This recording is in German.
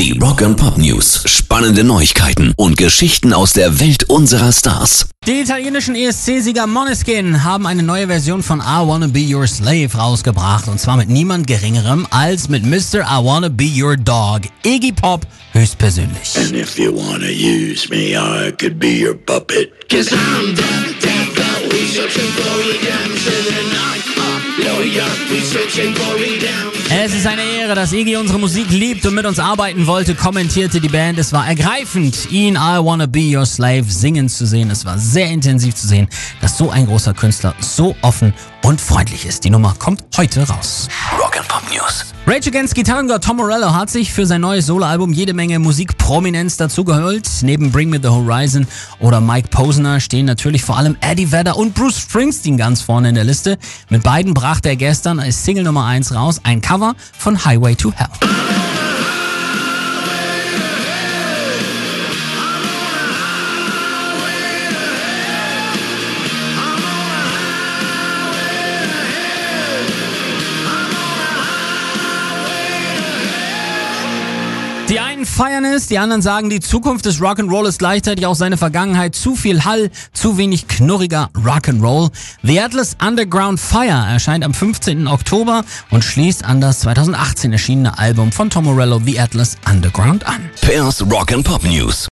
Die Rock and Pop News. Spannende Neuigkeiten und Geschichten aus der Welt unserer Stars. Die italienischen ESC-Sieger Moneskin haben eine neue Version von I Wanna Be Your Slave rausgebracht. Und zwar mit niemand geringerem als mit Mr. I Wanna Be Your Dog, Iggy Pop, höchstpersönlich. And if you wanna use me, I could be your puppet. Cause I'm the devil, we searching for redemption. And I'm a lawyer, we searching for redemption. Es ist eine Ehre, dass Iggy unsere Musik liebt und mit uns arbeiten wollte, kommentierte die Band. Es war ergreifend, ihn I Wanna Be Your Slave singen zu sehen. Es war sehr intensiv zu sehen, dass so ein großer Künstler so offen und freundlich ist. Die Nummer kommt heute raus. Rock and Pop News. Rage Against Gitarrengott Tom Morello hat sich für sein neues Soloalbum jede Menge Musikprominenz dazugeholt. Neben Bring Me the Horizon oder Mike Posner stehen natürlich vor allem Eddie Vedder und Bruce Springsteen ganz vorne in der Liste. Mit beiden brachte er gestern als Single Nummer 1 raus ein Cover von Highway to Hell. Die einen feiern es, die anderen sagen, die Zukunft des Rock'n'Roll ist gleichzeitig auch seine Vergangenheit. Zu viel Hall, zu wenig knurriger Rock'n'Roll. The Atlas Underground Fire erscheint am 15. Oktober und schließt an das 2018 erschienene Album von Tom Morello The Atlas Underground an. Pairs Rock News.